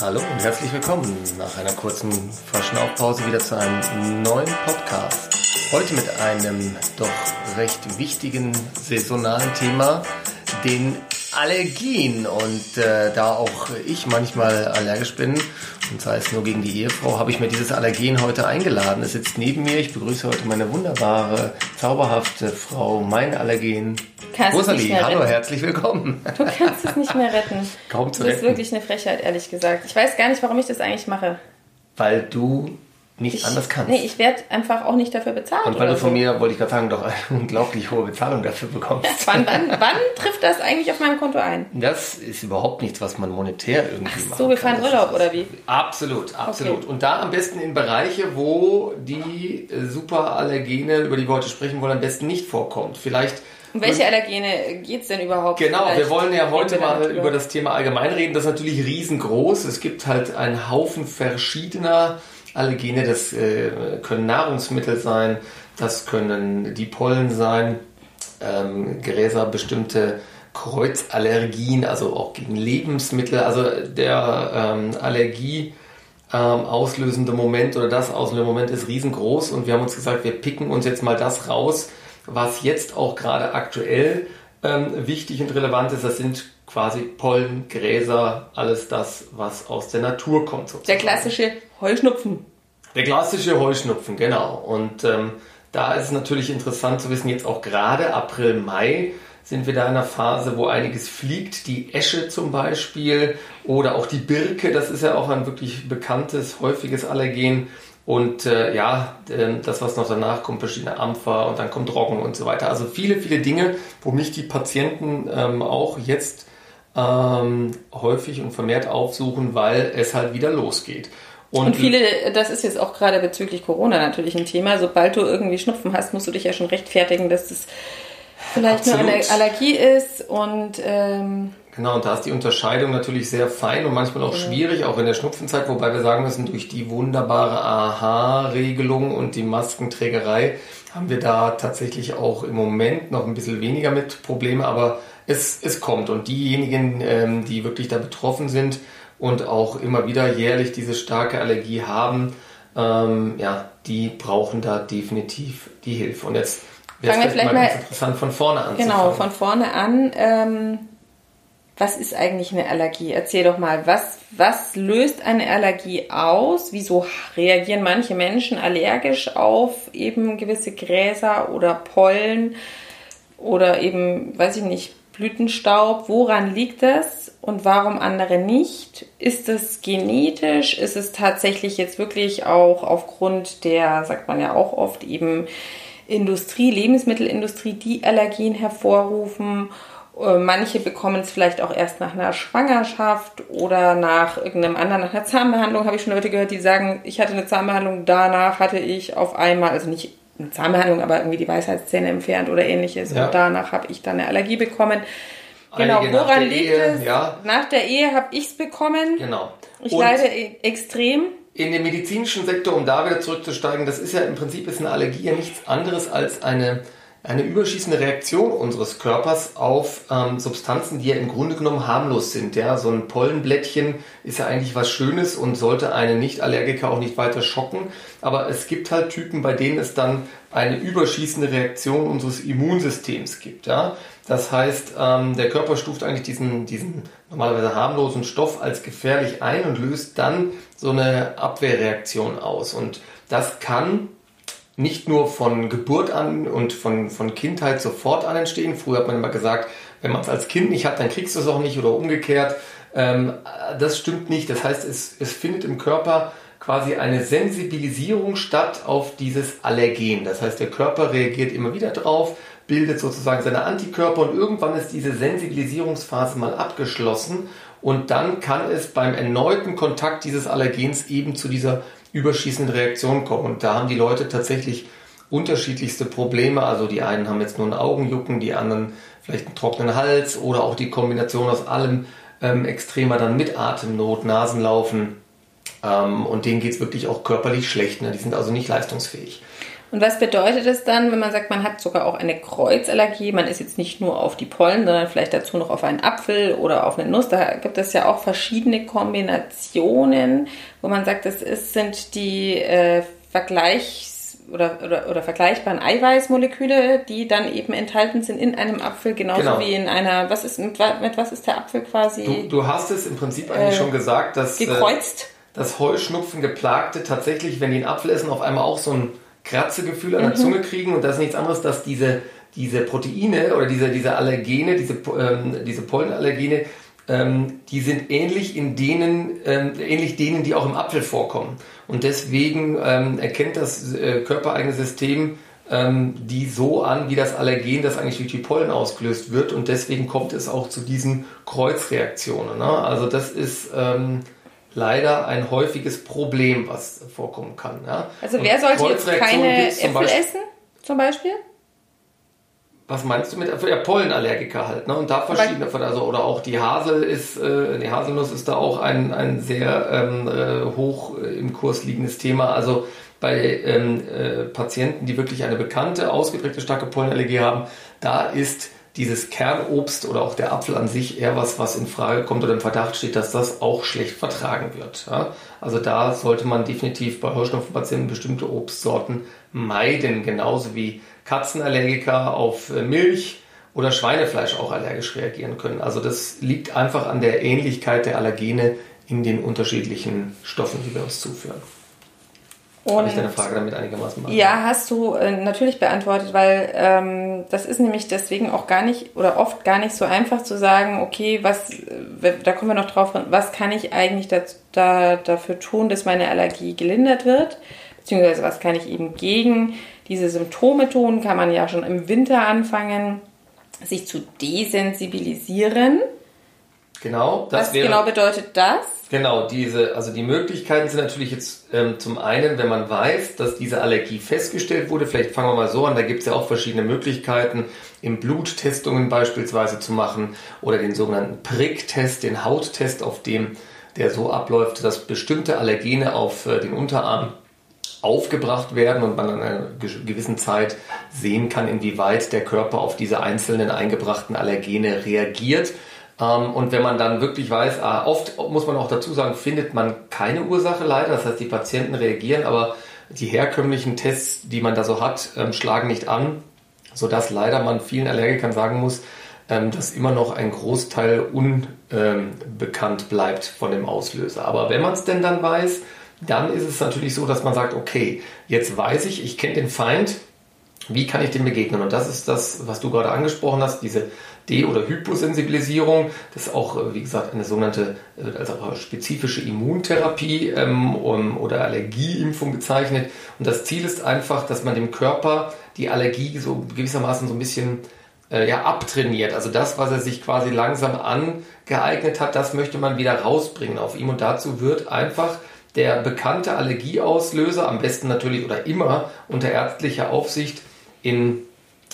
Hallo und herzlich willkommen nach einer kurzen Verschnaufpause wieder zu einem neuen Podcast. Heute mit einem doch recht wichtigen saisonalen Thema, den Allergien. Und äh, da auch ich manchmal allergisch bin, und sei es nur gegen die Ehefrau, habe ich mir dieses Allergen heute eingeladen. Es sitzt neben mir. Ich begrüße heute meine wunderbare, zauberhafte Frau, mein Allergen. Kannst Rosalie, hallo, herzlich willkommen. Du kannst es nicht mehr retten. Kaum zu Das ist retten. wirklich eine Frechheit, ehrlich gesagt. Ich weiß gar nicht, warum ich das eigentlich mache. Weil du nicht Ich, anders kannst. Nee, ich werde einfach auch nicht dafür bezahlt. und weil du von so. mir, wollte ich gerade sagen, doch eine unglaublich hohe Bezahlung dafür bekommst. Wann, wann, wann trifft das eigentlich auf meinem Konto ein? Das ist überhaupt nichts, was man monetär irgendwie macht. So, wir fahren Urlaub, oder wie? Absolut, absolut. Okay. Und da am besten in Bereiche, wo die äh, Superallergene, über die wir heute sprechen wollen, am besten nicht vorkommt. Vielleicht. Um welche Allergene geht es denn überhaupt? Genau, wir Vielleicht wollen ja heute wir mal darüber. über das Thema allgemein reden. Das ist natürlich riesengroß. Es gibt halt einen Haufen verschiedener Allergene. Das äh, können Nahrungsmittel sein, das können die Pollen sein, ähm, Gräser, bestimmte Kreuzallergien, also auch gegen Lebensmittel. Also der ähm, Allergie ähm, auslösende Moment oder das auslösende Moment ist riesengroß und wir haben uns gesagt, wir picken uns jetzt mal das raus, was jetzt auch gerade aktuell ähm, wichtig und relevant ist. Das sind quasi Pollen, Gräser, alles das, was aus der Natur kommt. Der Sozusagen. klassische Heuschnupfen. Der klassische Heuschnupfen, genau. Und ähm, da ist es natürlich interessant zu wissen, jetzt auch gerade April, Mai sind wir da in einer Phase, wo einiges fliegt. Die Esche zum Beispiel oder auch die Birke, das ist ja auch ein wirklich bekanntes, häufiges Allergen. Und äh, ja, ähm, das, was noch danach kommt, verschiedene Ampfer und dann kommt Roggen und so weiter. Also viele, viele Dinge, wo mich die Patienten ähm, auch jetzt ähm, häufig und vermehrt aufsuchen, weil es halt wieder losgeht. Und viele, das ist jetzt auch gerade bezüglich Corona natürlich ein Thema. Sobald du irgendwie Schnupfen hast, musst du dich ja schon rechtfertigen, dass das vielleicht nur Absolut. eine Allergie ist. Und ähm, Genau, und da ist die Unterscheidung natürlich sehr fein und manchmal auch schwierig, auch in der Schnupfenzeit, wobei wir sagen müssen, durch die wunderbare AHA-Regelung und die Maskenträgerei haben wir da tatsächlich auch im Moment noch ein bisschen weniger mit Probleme, aber es, es kommt. Und diejenigen, ähm, die wirklich da betroffen sind und auch immer wieder jährlich diese starke Allergie haben, ähm, ja, die brauchen da definitiv die Hilfe. Und jetzt wäre es vielleicht mal mal- interessant von vorne anzufangen. genau, von vorne an. Ähm, was ist eigentlich eine Allergie? Erzähl doch mal, was, was löst eine Allergie aus? Wieso reagieren manche Menschen allergisch auf eben gewisse Gräser oder Pollen oder eben, weiß ich nicht, Blütenstaub? Woran liegt das und warum andere nicht? Ist es genetisch? Ist es tatsächlich jetzt wirklich auch aufgrund der, sagt man ja auch oft, eben Industrie, Lebensmittelindustrie, die Allergien hervorrufen? Äh, Manche bekommen es vielleicht auch erst nach einer Schwangerschaft oder nach irgendeinem anderen, nach einer Zahnbehandlung habe ich schon Leute gehört, die sagen, ich hatte eine Zahnbehandlung, danach hatte ich auf einmal, also nicht eine Zahnbehandlung, aber irgendwie die Weisheitszähne entfernt oder ähnliches Ja. und danach habe ich dann eine Allergie bekommen. Genau, Einige woran liegt Ehe, es? ja. Nach der Ehe habe ich es bekommen. Genau. Ich Und leide e- extrem. in dem medizinischen Sektor, um da wieder zurückzusteigen, das ist ja im Prinzip ist eine Allergie ja nichts anderes als eine, eine überschießende Reaktion unseres Körpers auf ähm, Substanzen, die ja im Grunde genommen harmlos sind. Ja? So ein Pollenblättchen ist ja eigentlich was Schönes und sollte einen Nicht-Allergiker auch nicht weiter schocken. Aber es gibt halt Typen, bei denen es dann eine überschießende Reaktion unseres Immunsystems gibt. Ja? Das heißt, ähm, der Körper stuft eigentlich diesen, diesen normalerweise harmlosen Stoff als gefährlich ein und löst dann so eine Abwehrreaktion aus. Und das kann nicht nur von Geburt an und von, von Kindheit sofort an entstehen. Früher hat man immer gesagt, wenn man es als Kind nicht hat, dann kriegst du es auch nicht oder umgekehrt. Ähm, das stimmt nicht. Das heißt, es, es findet im Körper quasi eine Sensibilisierung statt auf dieses Allergen. Das heißt, der Körper reagiert immer wieder drauf, bildet sozusagen seine Antikörper und irgendwann ist diese Sensibilisierungsphase mal abgeschlossen und dann kann es beim erneuten Kontakt dieses Allergens eben zu dieser überschießenden Reaktion kommen. Und da haben die Leute tatsächlich unterschiedlichste Probleme. Also die einen haben jetzt nur ein Augenjucken, die anderen vielleicht einen trockenen Hals oder auch die Kombination aus allem ähm, extremer dann mit Atemnot, Nasenlaufen. Ähm, und denen geht es wirklich auch körperlich schlecht. Ne? Die sind also nicht leistungsfähig. Und was bedeutet es dann, wenn man sagt, man hat sogar auch eine Kreuzallergie? Man ist jetzt nicht nur auf die Pollen, sondern vielleicht dazu noch auf einen Apfel oder auf eine Nuss. Da gibt es ja auch verschiedene Kombinationen, wo man sagt, das ist, sind die äh, Vergleichs- oder, oder, oder vergleichbaren Eiweißmoleküle, die dann eben enthalten sind in einem Apfel, genauso genau. wie in einer, was ist, mit, mit, was ist der Apfel quasi? Du, du hast es im Prinzip eigentlich äh, schon gesagt, dass, äh, gekreuzt. Äh, dass Heuschnupfen geplagte tatsächlich, wenn die einen Apfel essen, auf einmal auch so ein Kratzegefühl an der mhm. Zunge kriegen und das ist nichts anderes, dass diese, diese Proteine oder diese, diese Allergene, diese, ähm, diese Pollenallergene, ähm, die sind ähnlich in denen, ähm, ähnlich denen, die auch im Apfel vorkommen. Und deswegen ähm, erkennt das äh, körpereigene System ähm, die so an, wie das Allergen, das eigentlich durch die Pollen ausgelöst wird. Und deswegen kommt es auch zu diesen Kreuzreaktionen. Ne? Also das ist ähm, leider ein häufiges Problem, was vorkommen kann. Ja? Also wer sollte jetzt keine Äpfel Beispiel, essen, zum Beispiel? Was meinst du mit ja, Pollenallergiker halt, ne? Und da verschiedene von, also oder auch die Hasel ist, äh, die Haselnuss ist da auch ein, ein sehr ähm, äh, hoch äh, im Kurs liegendes Thema. Also bei ähm, äh, Patienten, die wirklich eine bekannte, ausgeprägte starke Pollenallergie haben, da ist dieses Kernobst oder auch der Apfel an sich eher was, was in Frage kommt oder im Verdacht steht, dass das auch schlecht vertragen wird. Ja? Also da sollte man definitiv bei Heuschnupfenpatienten bestimmte Obstsorten meiden, genauso wie Katzenallergiker auf äh, Milch oder Schweinefleisch auch allergisch reagieren können. Also das liegt einfach an der Ähnlichkeit der Allergene in den unterschiedlichen Stoffen, die wir uns zuführen. Habe ich deine Frage damit einigermaßen beantwortet? Ja, hast du äh, natürlich beantwortet, weil ähm, das ist nämlich deswegen auch gar nicht oder oft gar nicht so einfach zu sagen, okay, was, äh, da kommen wir noch drauf, was kann ich eigentlich dazu, da, dafür tun, dass meine Allergie gelindert wird, beziehungsweise was kann ich eben gegen diese Symptome tun, kann man ja schon im Winter anfangen, sich zu desensibilisieren. Genau, das Was wäre, genau bedeutet das? Genau, diese, also die Möglichkeiten sind natürlich jetzt ähm, zum einen, wenn man weiß, dass diese Allergie festgestellt wurde, vielleicht fangen wir mal so an, da gibt es ja auch verschiedene Möglichkeiten, im Blut Testungen beispielsweise zu machen oder den sogenannten Prick-Test, den Hauttest, auf dem der so abläuft, dass bestimmte Allergene auf äh, den Unterarm aufgebracht werden und man an einer gewissen Zeit sehen kann, inwieweit der Körper auf diese einzelnen eingebrachten Allergene reagiert. Ähm, und wenn man dann wirklich weiß, ah, oft muss man auch dazu sagen, findet man keine Ursache leider. Das heißt, die Patienten reagieren, aber die herkömmlichen Tests, die man da so hat, ähm, schlagen nicht an, sodass leider man vielen Allergikern sagen muss, ähm, dass immer noch ein Großteil unbekannt bleibt von dem Auslöser. Aber wenn man es denn dann weiß, dann ist es natürlich so, dass man sagt, okay, jetzt weiß ich, ich kenne den Feind, wie kann ich dem begegnen? Und das ist das, was du gerade angesprochen hast, diese De- oder Hyposensibilisierung. Das ist auch, äh, wie gesagt, eine sogenannte also spezifische Immuntherapie ähm, oder Allergieimpfung bezeichnet. Und das Ziel ist einfach, dass man dem Körper die Allergie so gewissermaßen so ein bisschen äh, ja, abtrainiert. Also das, was er sich quasi langsam angeeignet hat, das möchte man wieder rausbringen auf ihm. Und dazu wird einfach der bekannte Allergieauslöser, am besten natürlich oder immer unter ärztlicher Aufsicht, in,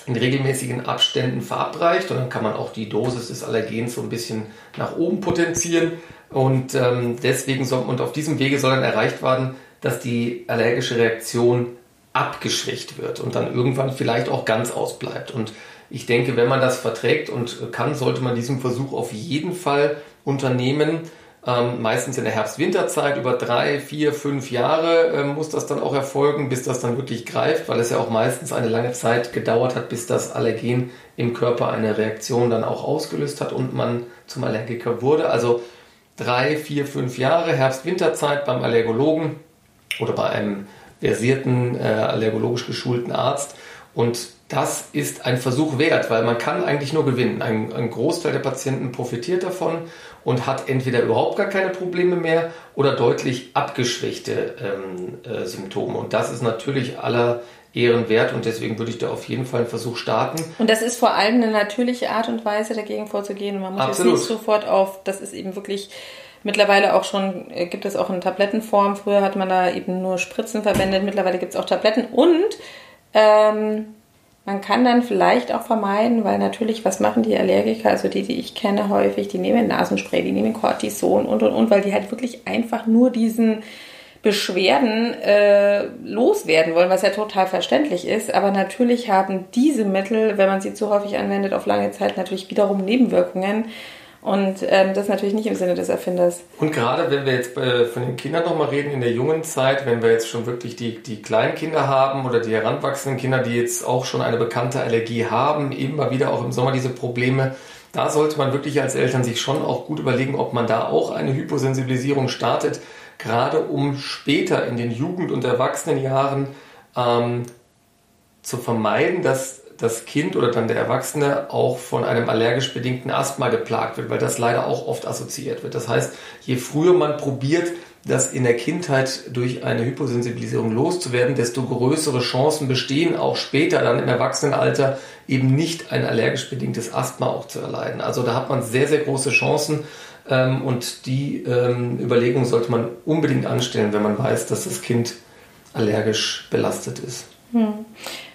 in regelmäßigen Abständen verabreicht. Und dann kann man auch die Dosis des Allergens so ein bisschen nach oben potenzieren. Und ähm, deswegen soll, und auf diesem Wege soll dann erreicht werden, dass die allergische Reaktion abgeschwächt wird und dann irgendwann vielleicht auch ganz ausbleibt. Und ich denke, wenn man das verträgt und kann, sollte man diesen Versuch auf jeden Fall unternehmen ähm, meistens in der Herbst-Winterzeit über drei, vier, fünf Jahre ähm, muss das dann auch erfolgen, bis das dann wirklich greift, weil es ja auch meistens eine lange Zeit gedauert hat, bis das Allergen im Körper eine Reaktion dann auch ausgelöst hat und man zum Allergiker wurde. Also drei, vier, fünf Jahre Herbst-Winterzeit beim Allergologen oder bei einem versierten, äh, allergologisch geschulten Arzt. Und das ist ein Versuch wert, weil man kann eigentlich nur gewinnen. Ein, ein, Großteil der Patienten profitiert davon und hat entweder überhaupt gar keine Probleme mehr oder deutlich abgeschwächte ähm, äh, Symptome. Und das ist natürlich aller Ehren wert und deswegen würde ich da auf jeden Fall einen Versuch starten. Und das ist vor allem eine natürliche Art und Weise, dagegen vorzugehen. Man muss Absolut. jetzt nicht sofort auf, das ist eben wirklich mittlerweile auch schon, äh, gibt es auch in Tablettenform. Früher hat man da eben nur Spritzen verwendet, mittlerweile gibt es auch Tabletten und ähm, man kann dann vielleicht auch vermeiden, weil natürlich, was machen die Allergiker, also die, die ich kenne häufig, die nehmen Nasenspray, die nehmen Cortison und und und, weil die halt wirklich einfach nur diesen Beschwerden äh, loswerden wollen, was ja total verständlich ist. Aber natürlich haben diese Mittel, wenn man sie zu häufig anwendet, auf lange Zeit natürlich wiederum Nebenwirkungen. Und ähm, das natürlich nicht im Sinne des Erfinders. Und gerade wenn wir jetzt äh, von den Kindern nochmal reden, in der jungen Zeit, wenn wir jetzt schon wirklich die, die kleinen Kinder haben oder die heranwachsenden Kinder, die jetzt auch schon eine bekannte Allergie haben, immer wieder auch im Sommer diese Probleme, da sollte man wirklich als Eltern sich schon auch gut überlegen, ob man da auch eine Hyposensibilisierung startet gerade um später in den Jugend- und Erwachsenenjahren ähm, zu vermeiden, dass das Kind oder dann der Erwachsene auch von einem allergisch bedingten Asthma geplagt wird, weil das leider auch oft assoziiert wird. Das heißt, je früher man probiert, das in der Kindheit durch eine Hyposensibilisierung loszuwerden, desto größere Chancen bestehen, auch später dann im Erwachsenenalter eben nicht ein allergisch bedingtes Asthma auch zu erleiden. Also da hat man sehr, sehr große Chancen, ähm, und die ähm, Überlegung sollte man unbedingt anstellen, wenn man weiß, dass das Kind allergisch belastet ist. Hm.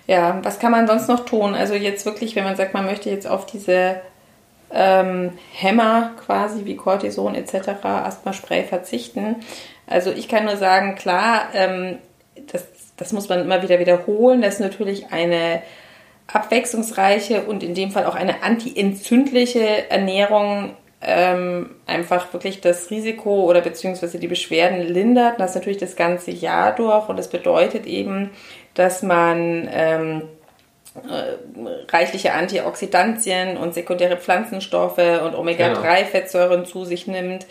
Ja, was kann man sonst noch tun? Also jetzt wirklich, wenn man sagt, man möchte jetzt auf diese ähm, Hämmer quasi wie Cortison etc., Asthma-Spray verzichten. Also ich kann nur sagen, klar, ähm, das, das muss man immer wieder wiederholen. Das ist natürlich eine abwechslungsreiche und in dem Fall auch eine antientzündliche Ernährung ähm, einfach wirklich das Risiko oder beziehungsweise die Beschwerden lindert. Das natürlich das ganze Jahr durch und das bedeutet eben, dass man ähm, äh, reichliche Antioxidantien und sekundäre Pflanzenstoffe und Omega-3-Fettsäuren zu sich nimmt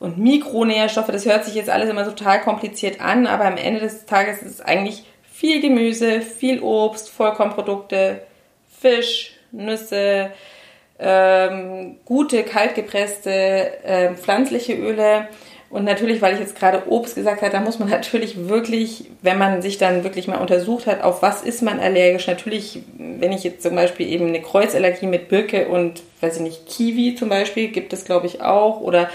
und Mikronährstoffe. Das hört sich jetzt alles immer total kompliziert an, aber am Ende des Tages ist es eigentlich viel Gemüse, viel Obst, Vollkornprodukte, Fisch, Nüsse, ähm, gute kaltgepresste äh, pflanzliche Öle. Und natürlich, weil ich jetzt gerade Obst gesagt habe, da muss man natürlich wirklich, wenn man sich dann wirklich mal untersucht hat, auf was ist man allergisch, natürlich, wenn ich jetzt zum Beispiel eben eine Kreuzallergie mit Birke und, weiß ich nicht, Kiwi zum Beispiel, gibt es glaube ich auch, oder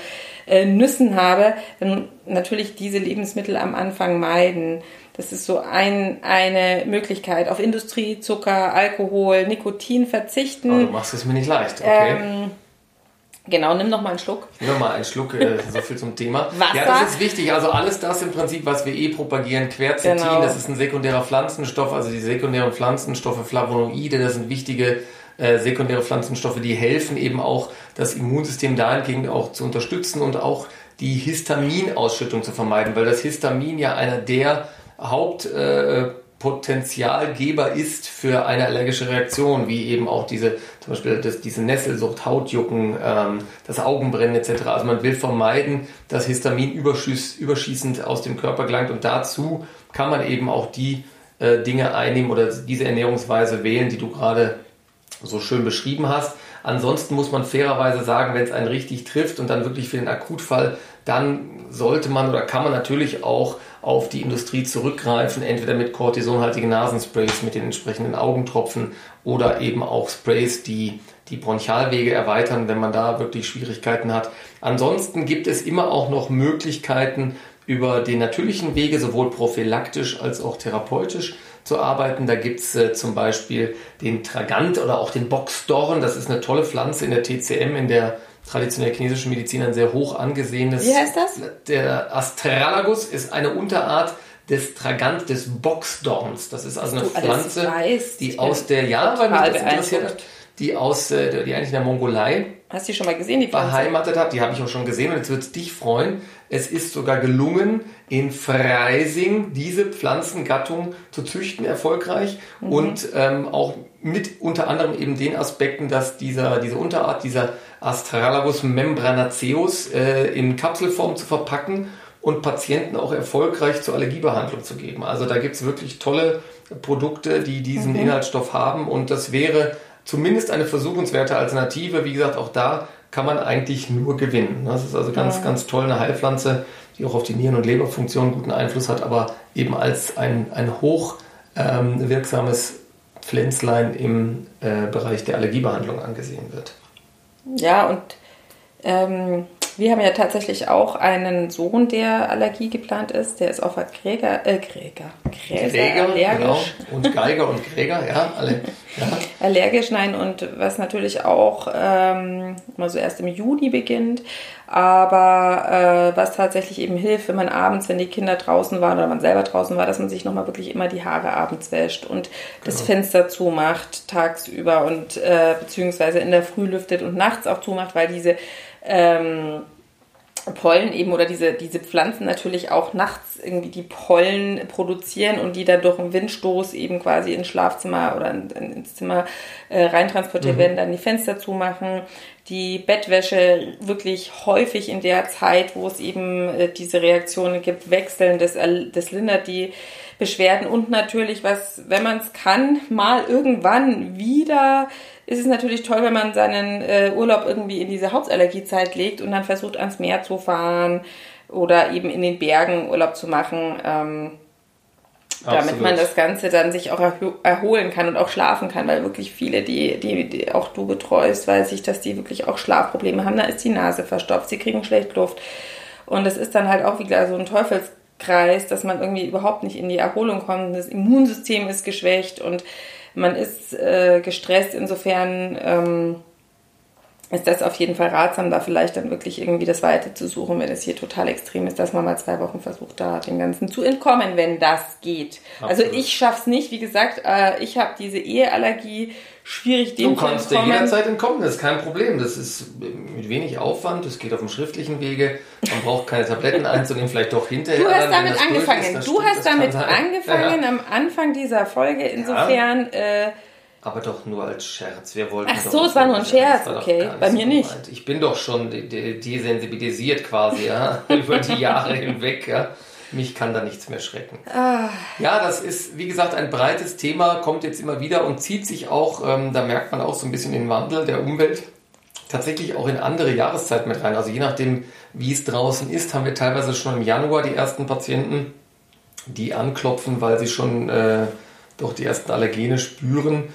äh, Nüssen habe, dann natürlich diese Lebensmittel am Anfang meiden. Das ist so ein, eine Möglichkeit. Auf Industrie, Zucker, Alkohol, Nikotin verzichten. Aber du machst es mir nicht leicht, okay. Ähm, Genau, nimm noch mal einen Schluck. Nimm mal einen Schluck, äh, so viel zum Thema. Wasser. Ja, das ist wichtig. Also alles das im Prinzip, was wir eh propagieren, Quercetin, genau. das ist ein sekundärer Pflanzenstoff, also die sekundären Pflanzenstoffe, Flavonoide, das sind wichtige äh, sekundäre Pflanzenstoffe, die helfen eben auch, das Immunsystem dahingehend auch zu unterstützen und auch die Histaminausschüttung zu vermeiden, weil das Histamin ja einer der Hauptpotenzialgeber äh, ist für eine allergische Reaktion, wie eben auch diese, zum Beispiel das, diese Nesselsucht, Hautjucken, ähm, das Augenbrennen etc. Also man will vermeiden, dass Histamin überschieß, überschießend aus dem Körper gelangt und dazu kann man eben auch die äh, Dinge einnehmen oder diese Ernährungsweise wählen, die du gerade so schön beschrieben hast. Ansonsten muss man fairerweise sagen, wenn es einen richtig trifft und dann wirklich für den Akutfall, dann sollte man oder kann man natürlich auch auf die Industrie zurückgreifen, entweder mit kortisonhaltigen Nasensprays, mit den entsprechenden Augentropfen oder eben auch Sprays, die die Bronchialwege erweitern, wenn man da wirklich Schwierigkeiten hat. Ansonsten gibt es immer auch noch Möglichkeiten über den natürlichen Wege, sowohl prophylaktisch als auch therapeutisch zu arbeiten. Da gibt es äh, zum Beispiel den Tragant oder auch den Boxdorn. Das ist eine tolle Pflanze in der TCM, in der traditionell chinesischen Medizin ein sehr hoch angesehenes. Wie heißt das? Der Astralagus ist eine Unterart des Tragant des Boxdorns. Das ist also eine Pflanze, weißt, die aus der ja, weil mich das interessiert hat, die aus äh, die eigentlich in der Mongolei Hast du die schon mal gesehen, die Pflanze? beheimatet hat. Die habe ich auch schon gesehen und jetzt wird es dich freuen. Es ist sogar gelungen, in Freising diese Pflanzengattung zu züchten erfolgreich mhm. und ähm, auch mit unter anderem eben den Aspekten, dass dieser, diese Unterart, dieser Astralagus membranaceus äh, in Kapselform zu verpacken und Patienten auch erfolgreich zur Allergiebehandlung zu geben. Also da gibt es wirklich tolle Produkte, die diesen mhm. Inhaltsstoff haben und das wäre zumindest eine versuchenswerte Alternative. Wie gesagt, auch da kann man eigentlich nur gewinnen. Das ist also ganz, ja. ganz toll, eine Heilpflanze, die auch auf die Nieren- und Leberfunktion guten Einfluss hat, aber eben als ein, ein hoch ähm, wirksames Pflänzlein im äh, Bereich der Allergiebehandlung angesehen wird. Ja, und ähm, wir haben ja tatsächlich auch einen Sohn, der Allergie geplant ist. Der ist auf der Gräger, äh, Gräger, Gräser Gräger, allergisch. genau. Und Geiger und Gräger, ja, alle. Ja. Allergisch, nein, und was natürlich auch ähm, mal so erst im Juni beginnt. Aber äh, was tatsächlich eben hilft, wenn man abends, wenn die Kinder draußen waren oder man selber draußen war, dass man sich nochmal wirklich immer die Haare abends wäscht und das Genau. Fenster zumacht tagsüber und äh, beziehungsweise in der Früh lüftet und nachts auch zumacht, weil diese ähm, Pollen eben oder diese, diese Pflanzen natürlich auch nachts irgendwie die Pollen produzieren und die dann durch einen Windstoß eben quasi ins Schlafzimmer oder in, in, ins Zimmer äh, reintransportiert werden, dann die Fenster zumachen, die Bettwäsche wirklich häufig in der Zeit, wo es eben äh, diese Reaktionen gibt, wechseln, das, das lindert die Beschwerden und natürlich, was, wenn man es kann, mal irgendwann wieder ist es natürlich toll, wenn man seinen äh, Urlaub irgendwie in diese Hauptallergiezeit legt und dann versucht, ans Meer zu fahren oder eben in den Bergen Urlaub zu machen, ähm, damit Absolut. man das Ganze dann sich auch erho- erholen kann und auch schlafen kann, weil wirklich viele, die, die, die auch du betreust, weiß ich, dass die wirklich auch Schlafprobleme haben. Da ist die Nase verstopft, sie kriegen schlecht Luft. Und das ist dann halt auch wieder so ein Teufelskreis, dass man irgendwie überhaupt nicht in die Erholung kommt. Das Immunsystem ist geschwächt und man ist äh, gestresst. Insofern ähm, ist das auf jeden Fall ratsam, da vielleicht dann wirklich irgendwie das Weite zu suchen, wenn es hier total extrem ist, dass man mal zwei Wochen versucht, da dem Ganzen zu entkommen, wenn das geht. Also Absolut. ich schaff's nicht, wie gesagt, äh, ich habe diese Eheallergie, schwierig dem Du kannst zu dir entkommen. jederzeit entkommen, das ist kein Problem. Das ist mit wenig Aufwand, das geht auf dem schriftlichen Wege. Man braucht keine Tabletten einzunehmen, vielleicht doch hinterher. Du hast damit angefangen. ist, du stimmt, hast damit angefangen Ja, am Anfang dieser Folge. Insofern, äh, aber doch nur als Scherz. Wir wollten Ach so, es war nur ein Scherz, okay. Bei mir nicht. gemeint. Ich bin doch schon de- de- desensibilisiert quasi, ja, über die Jahre hinweg, ja. Mich kann da nichts mehr schrecken. Ah. Ja, das ist, wie gesagt, ein breites Thema, kommt jetzt immer wieder und zieht sich auch, ähm, da merkt man auch so ein bisschen den Wandel der Umwelt, tatsächlich auch in andere Jahreszeiten mit rein. Also je nachdem, wie es draußen ist, haben wir teilweise schon im Januar die ersten Patienten, die anklopfen, weil sie schon äh, doch die ersten Allergene spüren.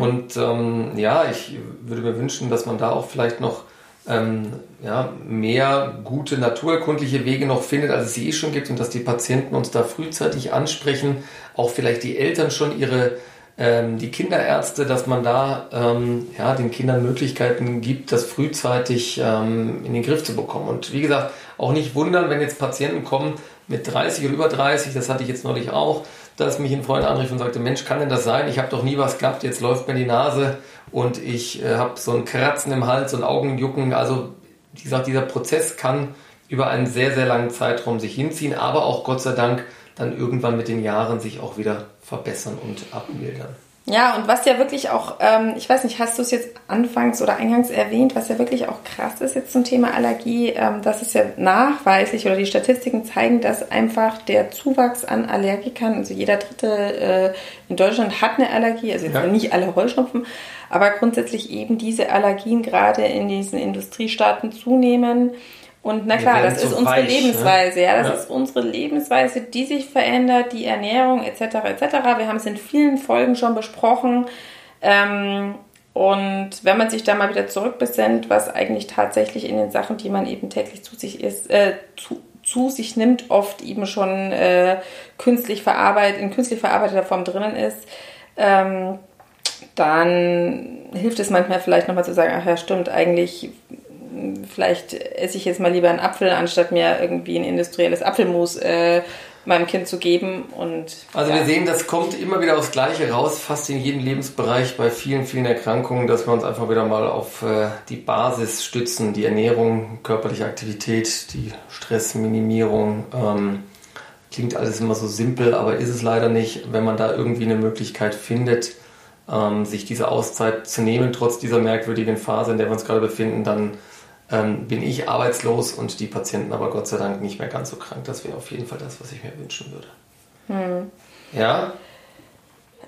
Und ähm, ja, ich würde mir wünschen, dass man da auch vielleicht noch ähm, ja, mehr gute naturkundliche Wege noch findet, als es sie eh schon gibt und dass die Patienten uns da frühzeitig ansprechen, auch vielleicht die Eltern schon ihre ähm, die Kinderärzte, dass man da ähm, ja, den Kindern Möglichkeiten gibt, das frühzeitig ähm, in den Griff zu bekommen. Und wie gesagt, auch nicht wundern, wenn jetzt Patienten kommen mit 30 oder über 30, das hatte ich jetzt neulich auch, dass mich ein Freund anrief und sagte, Mensch, kann denn das sein? Ich habe doch nie was gehabt, jetzt läuft mir die Nase und ich äh, habe so ein Kratzen im Hals und Augenjucken. Also wie gesagt, dieser Prozess kann über einen sehr, sehr langen Zeitraum sich hinziehen, aber auch Gott sei Dank dann irgendwann mit den Jahren sich auch wieder verbessern und abmildern. Ja, und was ja wirklich auch, ähm, ich weiß nicht, hast du es jetzt anfangs oder eingangs erwähnt, was ja wirklich auch krass ist jetzt zum Thema Allergie, ähm, das ist ja nachweislich oder die Statistiken zeigen, dass einfach der Zuwachs an Allergikern, also jeder dritte äh, in Deutschland hat eine Allergie, also jetzt Ja. nicht alle Heuschnupfen, aber grundsätzlich eben diese Allergien gerade in diesen Industriestaaten zunehmen. Und na klar, das ist so unsere weich, ne? Lebensweise, ja, das Ja. ist unsere Lebensweise, die sich verändert, die Ernährung etc. etc. Wir haben es in vielen Folgen schon besprochen. Ähm, und wenn man sich da mal wieder zurückbesinnt, was eigentlich tatsächlich in den Sachen, die man eben täglich zu sich isst, äh, zu, zu sich nimmt, oft eben schon äh, künstlich verarbeitet, in künstlich verarbeiteter Form drinnen ist, ähm, dann hilft es manchmal vielleicht nochmal zu sagen, ach ja, stimmt, eigentlich vielleicht esse ich jetzt mal lieber einen Apfel, anstatt mir irgendwie ein industrielles Apfelmus äh, meinem Kind zu geben. Und Also ja. wir sehen, das kommt immer wieder aufs Gleiche raus, fast in jedem Lebensbereich bei vielen, vielen Erkrankungen, dass wir uns einfach wieder mal auf äh, die Basis stützen, die Ernährung, körperliche Aktivität, die Stressminimierung. Ähm, klingt alles immer so simpel, aber ist es leider nicht. Wenn man da irgendwie eine Möglichkeit findet, ähm, sich diese Auszeit zu nehmen, trotz dieser merkwürdigen Phase, in der wir uns gerade befinden, dann ähm, bin ich arbeitslos und die Patienten aber Gott sei Dank nicht mehr ganz so krank. Das wäre auf jeden Fall das, was ich mir wünschen würde. Ja.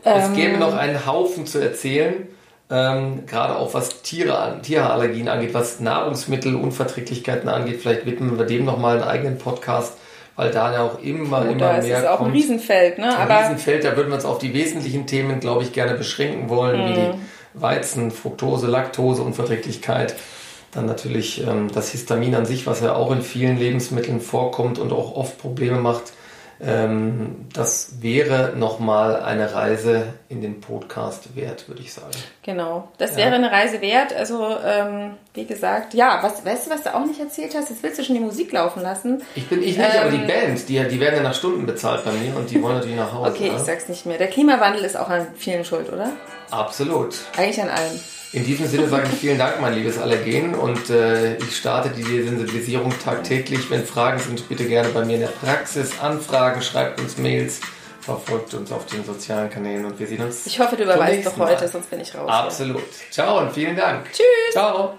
Es gäbe noch einen Haufen zu erzählen, ähm, gerade auch was Tiere an, Tierallergien angeht, was Nahrungsmittelunverträglichkeiten angeht. Vielleicht widmen wir dem nochmal einen eigenen Podcast, weil da ja auch immer, Gut, immer da ist mehr es auch ein kommt. Riesenfeld, ne? Ein Aber Riesenfeld, da würden wir uns auf die wesentlichen Themen, glaube ich, gerne beschränken wollen, wie Mhm. die Weizen, Fructose, Laktose, Unverträglichkeit. Dann natürlich ähm, das Histamin an sich, was ja auch in vielen Lebensmitteln vorkommt und auch oft Probleme macht. Ähm, das wäre nochmal eine Reise in den Podcast wert, würde ich sagen. Genau, das ja. wäre eine Reise wert. Also, ähm, wie gesagt, ja, was, weißt du, was du auch nicht erzählt hast? Jetzt willst du schon die Musik laufen lassen. Ich bin ich nicht, ähm, aber die ähm, Band, die, die werden ja nach Stunden bezahlt bei mir und die wollen natürlich nach Hause. Okay, ja? ich sag's nicht mehr. Der Klimawandel ist auch an vielen schuld, oder? Absolut. Eigentlich an allen. In diesem Sinne sage ich vielen Dank, mein liebes Allergen. Und äh, ich starte die Sensibilisierung tagtäglich. Wenn Fragen sind, bitte gerne bei mir in der Praxis anfragen, schreibt uns Mails, verfolgt uns auf den sozialen Kanälen und wir sehen uns. Ich hoffe, du überweist doch heute, sonst bin ich raus. Absolut. Ciao und vielen Dank. Tschüss. Ciao.